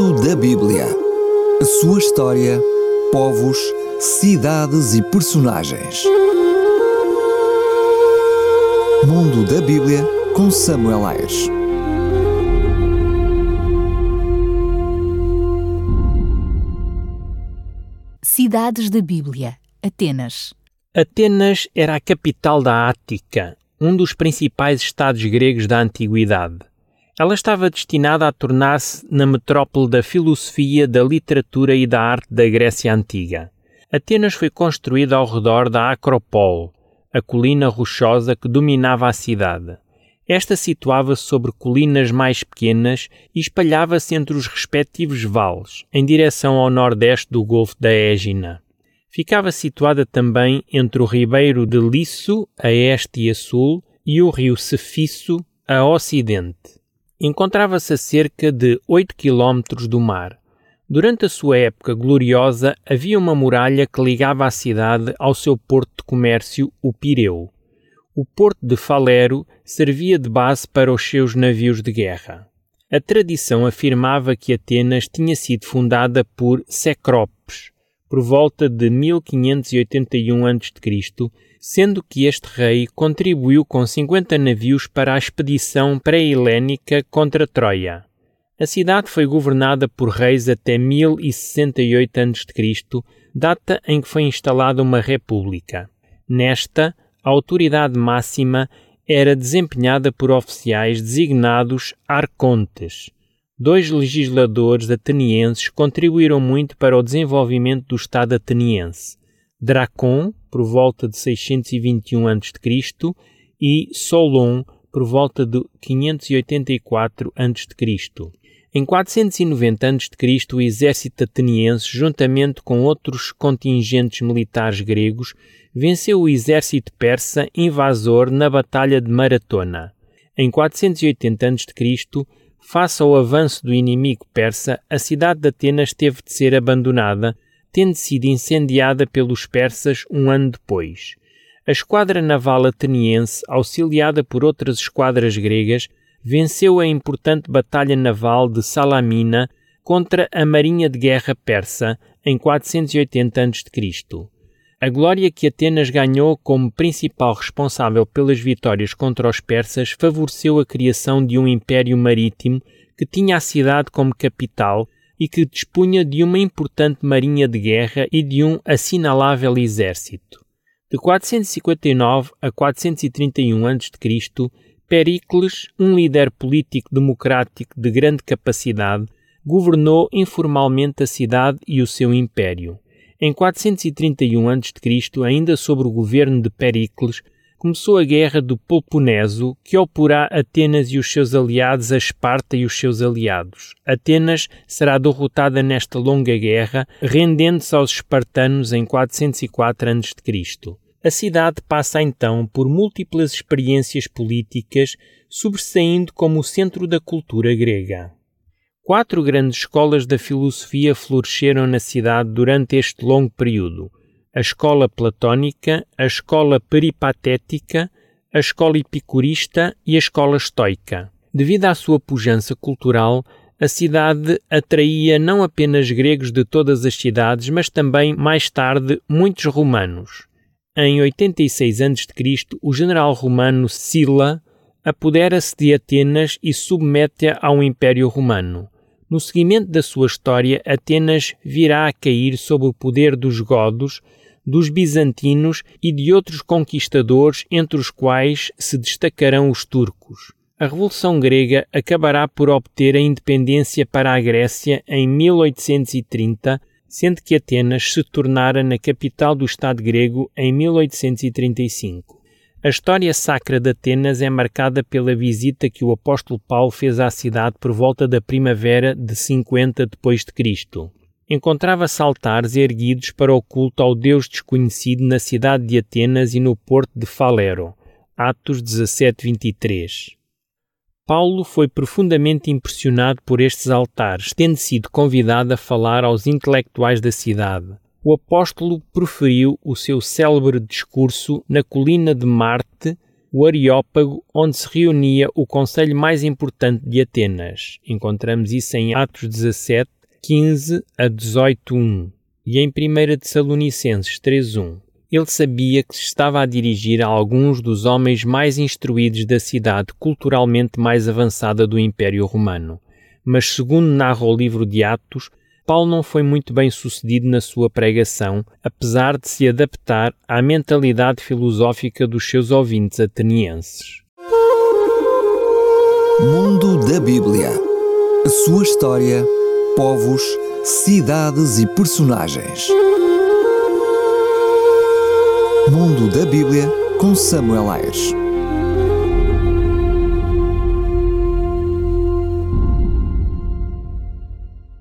Mundo da Bíblia. A sua história, povos, cidades e personagens. Mundo da Bíblia com Samuel Ayres. Cidades da Bíblia. Atenas. Atenas era a capital da Ática, um dos principais estados gregos da antiguidade. Ela estava destinada a tornar-se na metrópole da filosofia, da literatura e da arte da Grécia Antiga. Atenas foi construída ao redor da Acropole, a colina rochosa que dominava a cidade. Esta situava-se sobre colinas mais pequenas e espalhava-se entre os respectivos vales, em direção ao nordeste do Golfo da Égina. Ficava situada também entre o ribeiro de Lisso, a este e a sul, e o rio Cefisso, a ocidente. Encontrava-se a cerca de 8 quilómetros do mar. Durante a sua época gloriosa, havia uma muralha que ligava a cidade ao seu porto de comércio, o Pireu. O porto de Falero servia de base para os seus navios de guerra. A tradição afirmava que Atenas tinha sido fundada por Cecropes, por volta de 1581 a.C., sendo que este rei contribuiu com 50 navios para a expedição pré-helénica contra Troia. A cidade foi governada por reis até 1068 a.C., data em que foi instalada uma república. Nesta, a autoridade máxima era desempenhada por oficiais designados arcontes, Dois legisladores atenienses contribuíram muito para o desenvolvimento do Estado ateniense: Dracon, por volta de 621 a.C., e Solon, por volta de 584 a.C. Em 490 a.C., o exército ateniense, juntamente com outros contingentes militares gregos, venceu o exército persa invasor na Batalha de Maratona. Em 480 a.C., Face ao avanço do inimigo persa, a cidade de Atenas teve de ser abandonada, tendo sido incendiada pelos persas um ano depois. A esquadra naval ateniense, auxiliada por outras esquadras gregas, venceu a importante batalha naval de Salamina contra a marinha de guerra persa em 480 a.C. A glória que Atenas ganhou como principal responsável pelas vitórias contra os persas favoreceu a criação de um império marítimo que tinha a cidade como capital e que dispunha de uma importante marinha de guerra e de um assinalável exército. De 459 a 431 a.C., Pericles, um líder político democrático de grande capacidade, governou informalmente a cidade e o seu império. Em 431 a.C., ainda sob o governo de Pericles, começou a Guerra do Peloponeso, que oporá Atenas e os seus aliados a Esparta e os seus aliados. Atenas será derrotada nesta longa guerra, rendendo-se aos espartanos em 404 a.C. A cidade passa então por múltiplas experiências políticas, sobressaindo como o centro da cultura grega. Quatro grandes escolas da filosofia floresceram na cidade durante este longo período: a escola platónica, a escola peripatética, a escola epicurista e a escola estoica. Devido à sua pujança cultural, a cidade atraía não apenas gregos de todas as cidades, mas também, mais tarde, muitos romanos. Em 86 a.C., o general romano Sila apodera-se de Atenas e submete-a ao Império Romano. No seguimento da sua história, Atenas virá a cair sob o poder dos godos, dos bizantinos e de outros conquistadores, entre os quais se destacarão os turcos. A Revolução Grega acabará por obter a independência para a Grécia em 1830, sendo que Atenas se tornara na capital do Estado grego em 1835. A história sacra de Atenas é marcada pela visita que o apóstolo Paulo fez à cidade por volta da primavera de 50 depois de Cristo. Encontrava-se altares erguidos para o culto ao Deus desconhecido na cidade de Atenas e no porto de Falero. Atos 17:23. Paulo foi profundamente impressionado por estes altares, tendo sido convidado a falar aos intelectuais da cidade o apóstolo proferiu o seu célebre discurso na colina de Marte, o Areópago, onde se reunia o conselho mais importante de Atenas. Encontramos isso em Atos 17, 15 a 18.1 e em 1 Tessalonicenses 3.1. Ele sabia que se estava a dirigir a alguns dos homens mais instruídos da cidade culturalmente mais avançada do Império Romano. Mas, segundo narra o livro de Atos, Paulo não foi muito bem sucedido na sua pregação, apesar de se adaptar à mentalidade filosófica dos seus ouvintes atenienses. Mundo da Bíblia. A sua história, povos, cidades e personagens. Mundo da Bíblia com Samuel Ayres.